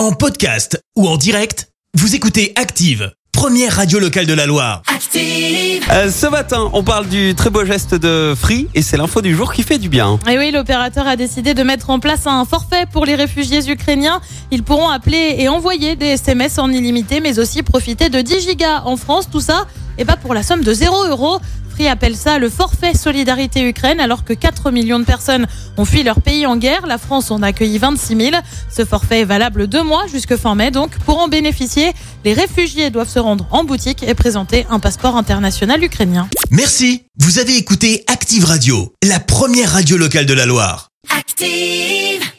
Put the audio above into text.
En podcast ou en direct, vous écoutez Active, première radio locale de la Loire. Active. Euh, ce matin, on parle du très beau geste de Free et c'est l'info du jour qui fait du bien. Et oui, l'opérateur a décidé de mettre en place un forfait pour les réfugiés ukrainiens. Ils pourront appeler et envoyer des SMS en illimité, mais aussi profiter de 10 gigas en France. Tout ça, et pas pour la somme de 0 euros. Free appelle ça le forfait Solidarité Ukraine, alors que 4 millions de personnes ont fui leur pays en guerre. La France en a accueilli 26 000. Ce forfait est valable deux mois jusque fin mai. Donc, pour en bénéficier, les réfugiés doivent se rendre en boutique et présenter un passeport international ukrainien. Merci, vous avez écouté Active Radio, la première radio locale de la Loire. Active.